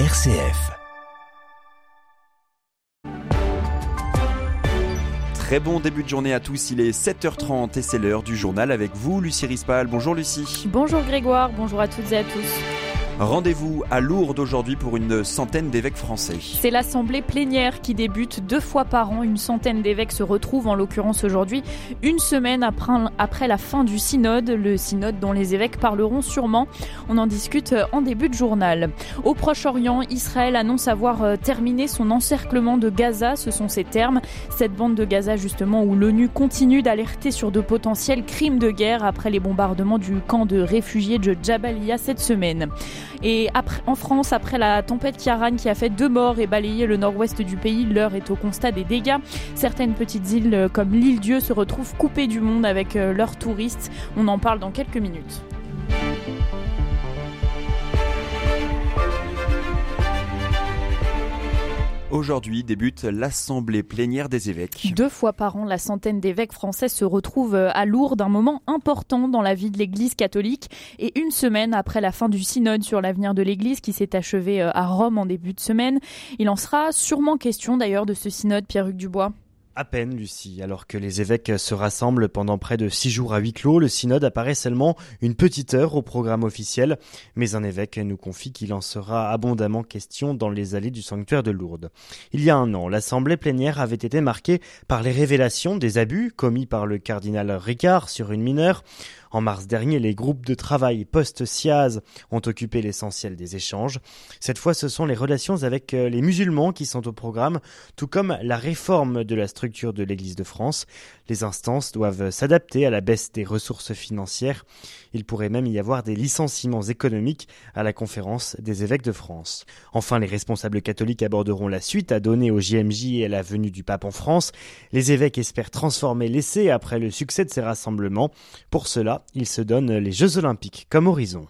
RCF. Très bon début de journée à tous, il est 7h30 et c'est l'heure du journal avec vous, Lucie Rispal. Bonjour Lucie. Bonjour Grégoire, bonjour à toutes et à tous. Rendez-vous à Lourdes aujourd'hui pour une centaine d'évêques français. C'est l'assemblée plénière qui débute deux fois par an. Une centaine d'évêques se retrouvent, en l'occurrence aujourd'hui, une semaine après, la fin du synode, le synode dont les évêques parleront sûrement. On en discute en début de journal. Au Proche-Orient, Israël annonce avoir euh, terminé son encerclement de Gaza, ce sont ses termes. Cette bande de Gaza justement où l'ONU continue d'alerter sur de potentiels crimes de guerre après les bombardements du camp de réfugiés de Jabalia cette semaine. Et en France, après la tempête Kiaran qui a fait deux morts et balayé le nord-ouest du pays, l'heure est au constat des dégâts. Certaines petites îles euh, comme l'île Dieu se retrouvent coupées du monde avec euh, leurs touristes. On en parle dans quelques minutes. Aujourd'hui débute l'Assemblée plénière des évêques. Deux fois par an, la centaine d'évêques français se retrouvent à Lourdes, un moment important dans la vie de l'Église catholique. Et une semaine après la fin du synode sur l'avenir de l'Église qui s'est achevé euh, à Rome en début de semaine, il en sera sûrement question d'ailleurs de ce synode, Pierre-Hugues Dubois. À peine, Lucie. Alors que les évêques se rassemblent pendant près de six jours à huis clos, le synode apparaît seulement une petite heure au programme officiel. Mais un évêque nous confie qu'il en sera abondamment question dans les allées du sanctuaire de Lourdes. Il y a un an, l'assemblée plénière avait été marquée par les révélations des abus commis par le cardinal Ricard sur une mineure. En mars dernier, les groupes de travail post-SIAZ ont occupé l'essentiel des échanges. Cette fois, ce sont les relations avec euh, les musulmans qui sont au programme, tout comme la réforme de la structure de l'Église de France. Les instances doivent s'adapter à la baisse des ressources financières. Il pourrait même y avoir des licenciements économiques à la conférence des évêques de France. Enfin, les responsables catholiques aborderont la suite à donner au JMJ et à la venue du pape en France. Les évêques espèrent transformer l'essai après le succès de ces rassemblements. Pour cela, il se donne les Jeux olympiques comme horizon.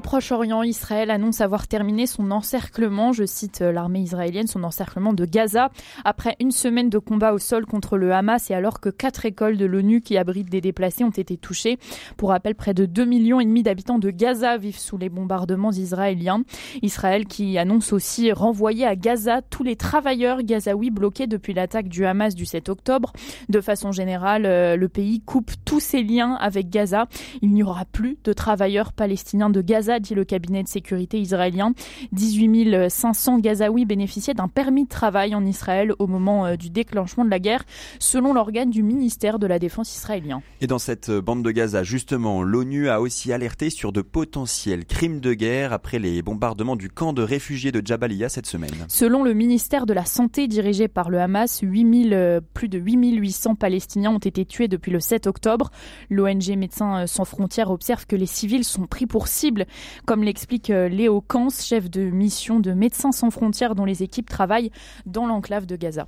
Proche-Orient, Israël annonce avoir terminé son encerclement, je cite euh, l'armée israélienne, son encerclement de Gaza, après une semaine de combat au sol contre le Hamas et alors que quatre écoles de l'ONU qui abritent des déplacés ont été touchées. Pour rappel, près de 2 millions et demi d'habitants de Gaza vivent sous les bombardements israéliens. Israël qui annonce aussi renvoyer à Gaza tous les travailleurs gazaouis bloqués depuis l'attaque du Hamas du 7 octobre. De façon générale, euh, le pays coupe tous ses liens avec Gaza. Il n'y aura plus de travailleurs palestiniens de Gaza Gaza, dit le cabinet de sécurité israélien. 18 500 Gazaouis bénéficiaient d'un permis de travail en Israël au moment euh, du déclenchement de la guerre, selon l'organe du ministère de la Défense israélien. Et dans cette euh, bande de Gaza, justement, l'ONU a aussi alerté sur de potentiels crimes de guerre après les bombardements du camp de réfugiés de Jabalia cette semaine. Selon le ministère de la Santé dirigé par le Hamas, 8000, euh, plus de 8800 Palestiniens ont été tués depuis le 7 octobre. L'ONG Médecins sans frontières observe que les civils sont pris pour cible comme l'explique euh, Léo Kans, chef de mission de Médecins sans frontières dont les équipes travaillent dans l'enclave de Gaza.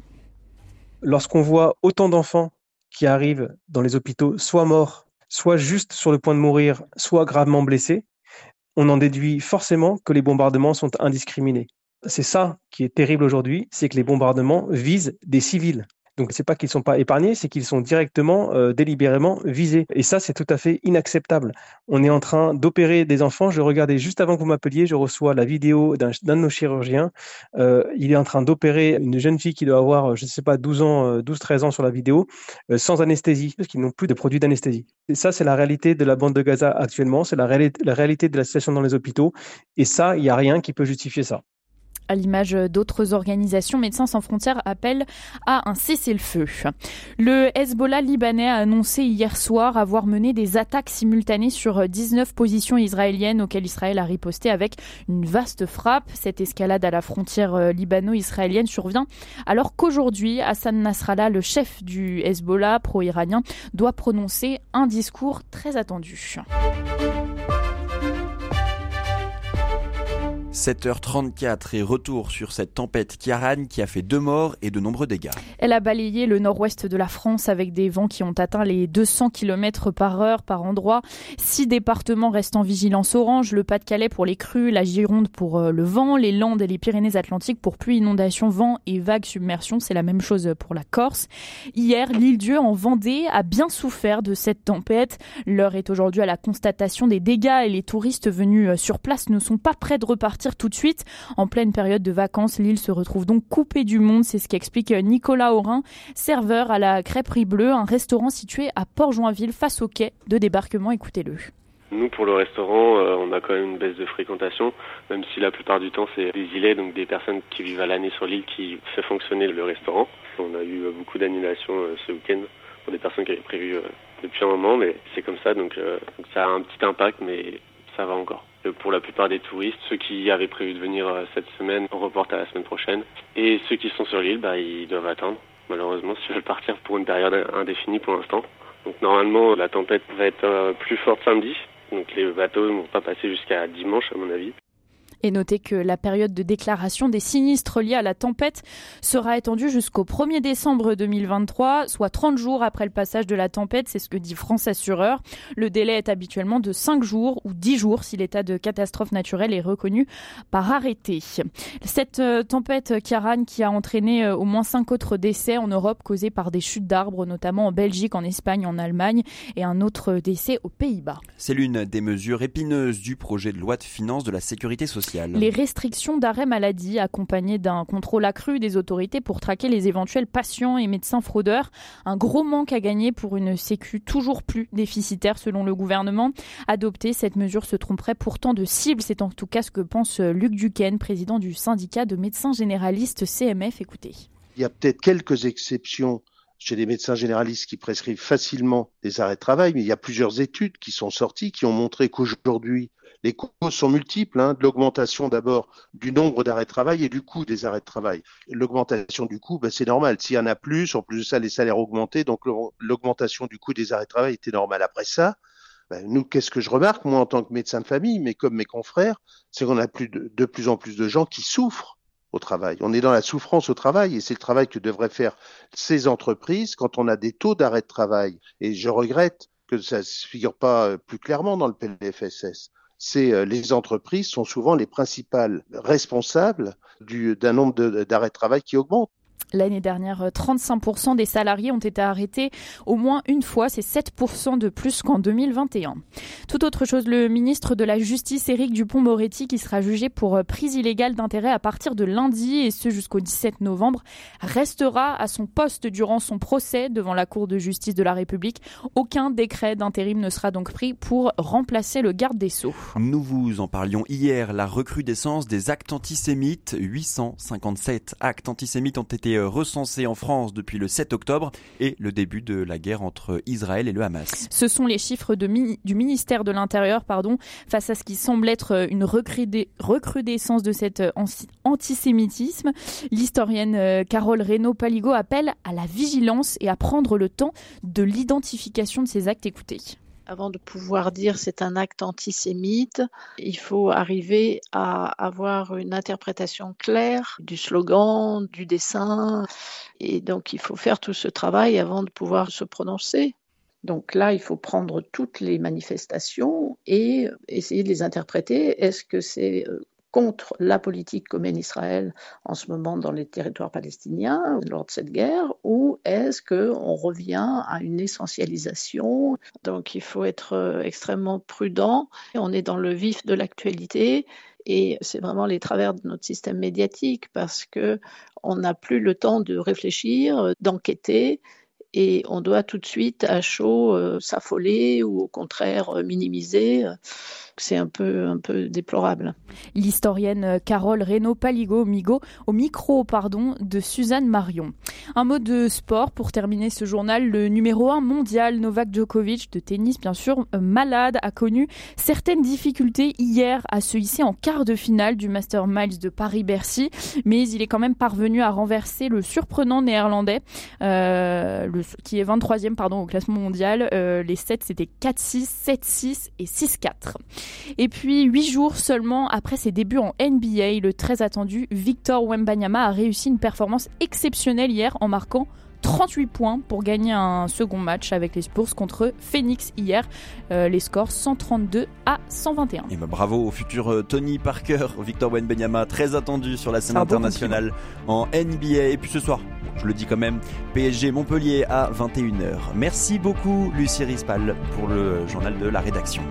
Lorsqu'on voit autant d'enfants qui arrivent dans les hôpitaux, soit morts, soit juste sur le point de mourir, soit gravement blessés, on en déduit forcément que les bombardements sont indiscriminés. C'est ça qui est terrible aujourd'hui, c'est que les bombardements visent des civils. Donc c'est pas qu'ils sont pas épargnés, c'est qu'ils sont directement, euh, délibérément visés. Et ça, c'est tout à fait inacceptable. On est en train d'opérer des enfants. Je regardais juste avant que vous m'appeliez, je reçois la vidéo d'un de nos chirurgiens. Euh, il est en train d'opérer une jeune fille qui doit avoir, je ne sais pas, 12 ans, 12-13 euh, ans sur la vidéo, sans anesthésie, parce qu'ils n'ont plus de produits d'anesthésie. Et ça, c'est la réalité de la bande de Gaza actuellement. C'est la, la réalité de la situation dans les hôpitaux. Et ça, il n'y a rien qui peut justifier ça à l'image d'autres organisations, Médecins sans frontières appellent à un cessez-le-feu. Le Hezbollah libanais a annoncé hier soir avoir mené des attaques simultanées sur 19 positions israéliennes auxquelles Israël a riposté avec une vaste frappe. Cette escalade à la frontière euh, libano-israélienne survient alors qu'aujourd'hui, Hassan Nasrallah, le chef du Hezbollah pro-iranien, doit prononcer un discours très attendu. 7h34 et retour sur cette tempête Kiaran qui a fait deux morts et de nombreux dégâts. Elle a balayé le nord-ouest de la France avec des vents qui ont atteint les 200 km par heure par endroit. Six départements restent en vigilance orange, le Pas-de-Calais pour les crues, la Gironde pour euh, le vent, les Landes et les Pyrénées-Atlantiques pour pluie, inondation, vent et vagues submersion. C'est la même chose pour la Corse. Hier, l'île-Dieu en Vendée a bien souffert de cette tempête. L'heure est aujourd'hui à la constatation des dégâts et les touristes venus euh, sur place ne sont pas prêts de repartir tout de suite. En pleine période de vacances, l'île se retrouve donc coupée du monde. C'est ce qu'explique Nicolas Aurin, serveur à la Crêperie Bleue, un restaurant situé à Port-Joinville face au quai de débarquement. Écoutez-le. Nous, pour le restaurant, euh, on a quand même une baisse de fréquentation, même si la plupart du temps, c'est des îlets, donc des personnes qui vivent à l'année sur l'île qui fait fonctionner le restaurant. On a eu euh, beaucoup d'annulations euh, ce week-end pour des personnes qui avaient prévu depuis un moment, mais c'est comme ça, donc ça a un petit impact, mais ça va encore. Pour la plupart des touristes, ceux qui avaient prévu de venir euh, cette semaine, on reporte à la semaine prochaine. Et ceux qui sont sur l'île, bah, ils doivent attendre, malheureusement, s'ils veulent partir pour une période indéfinie pour l'instant. Donc normalement, la tempête va être euh, plus forte samedi. Donc les bateaux ne vont pas passer jusqu'à dimanche, à mon avis. Et notez que la période de déclaration des sinistres liés à la tempête sera étendue jusqu'au 1er décembre 2023, soit 30 jours après le passage de la tempête, c'est ce que dit France Assureur. Le délai est habituellement de 5 jours ou 10 jours si l'état de catastrophe naturelle est reconnu par arrêté. Cette euh, tempête Kiaran qui a entraîné euh, au moins 5 autres décès en Europe causés par des chutes d'arbres, notamment en Belgique, en Espagne, en Allemagne et un autre décès aux Pays-Bas. C'est l'une des mesures épineuses du projet de loi de finances de la sécurité sociale. Les restrictions d'arrêt maladie accompagnées d'un contrôle accru des autorités pour traquer les éventuels patients et médecins fraudeurs. Un gros manque à gagner pour une sécu toujours plus déficitaire selon le gouvernement. Adopter cette mesure se tromperait pourtant de cible. C'est en tout cas ce que pense Luc Duquesne, président du syndicat de médecins généralistes CMF. Écoutez. Il y a peut-être quelques exceptions chez les médecins généralistes qui prescrivent facilement des arrêts de travail, mais il y a plusieurs études qui sont sorties qui ont montré qu'aujourd'hui, les causes sont multiples, hein, de l'augmentation d'abord du nombre d'arrêts de travail et du coût des arrêts de travail. L'augmentation du coût, ben, c'est normal. S'il y en a plus, en plus de ça, les salaires augmentés, donc l'augmentation du coût des arrêts de travail était normale. Après ça, ben, nous, qu'est-ce que je remarque, moi, en tant que médecin de famille, mais comme mes confrères, c'est qu'on a plus de, de plus en plus de gens qui souffrent au travail. On est dans la souffrance au travail et c'est le travail que devraient faire ces entreprises quand on a des taux d'arrêt de travail. Et je regrette que ça ne figure pas plus clairement dans le PLFSS c'est euh, les entreprises sont souvent les principales responsables d'un nombre d'arrêts de travail qui augmente. L'année dernière, 35% des salariés ont été arrêtés au moins une fois. C'est 7% de plus qu'en 2021. Tout autre chose, le ministre de la Justice, Éric Dupont-Moretti, qui sera jugé pour euh, prise illégale d'intérêt à partir de lundi et ce jusqu'au 17 novembre, restera à son poste durant son procès devant la Cour de justice de la République. Aucun décret d'intérim ne sera donc pris pour remplacer le garde des Sceaux. Nous vous en parlions hier, la recrudescence des actes antisémites. 857 actes antisémites ont été euh, recensés en France depuis le 7 octobre et le début de la guerre entre Israël et le Hamas. Ce sont les chiffres du ministère de l'Intérieur face à ce qui semble être euh, une recrudescence de cet euh, antisémitisme. L'historienne Carole Reynaud-Paligo appelle à la vigilance et à prendre le temps de l'identification de ces actes. Écoutez. Avant de pouvoir dire c'est un acte antisémite, il faut arriver à avoir une interprétation claire du slogan, du dessin. Et donc il faut faire tout ce travail avant de pouvoir se prononcer. Donc là, il faut prendre toutes les manifestations et essayer de les interpréter. Est-ce que c'est euh, contre la politique que mène Israël en ce moment dans les territoires palestiniens lors de cette guerre ou est-ce qu'on revient à une essentialisation? Donc il faut être euh, extrêmement prudent. On est dans le vif de l'actualité et c'est vraiment les travers de notre système médiatique parce que on n'a plus le temps de réfléchir, d'enquêter et on doit tout de suite à chaud euh, s'affoler ou au contraire euh, minimiser c'est un peu, un peu déplorable. L'historienne Carole Reynaud-Paligo au micro pardon, de Suzanne Marion. Un mot de sport pour terminer ce journal. Le numéro 1 mondial, Novak Djokovic, de tennis bien sûr, euh, malade, a connu certaines difficultés hier à se hisser en quart de finale du Master Miles de Paris-Bercy, mais il est quand même parvenu à renverser le surprenant néerlandais, euh, qui est 23e pardon, au classement mondial. Euh, les 7 c'était 4-6, 7-6 et 6-4. Et puis, huit jours seulement après ses débuts en NBA, le très attendu Victor Wembanyama a réussi une performance exceptionnelle hier en marquant 38 points pour gagner un second match avec les Spurs contre Phoenix hier. Euh, les scores 132 à 121. Et bah bravo au futur euh, Tony Parker, Victor Wenbenyama, très attendu sur la scène internationale en NBA. Et puis ce soir, je le dis quand même, PSG Montpellier à 21h. Merci beaucoup Lucie Rispal pour le journal de la rédaction.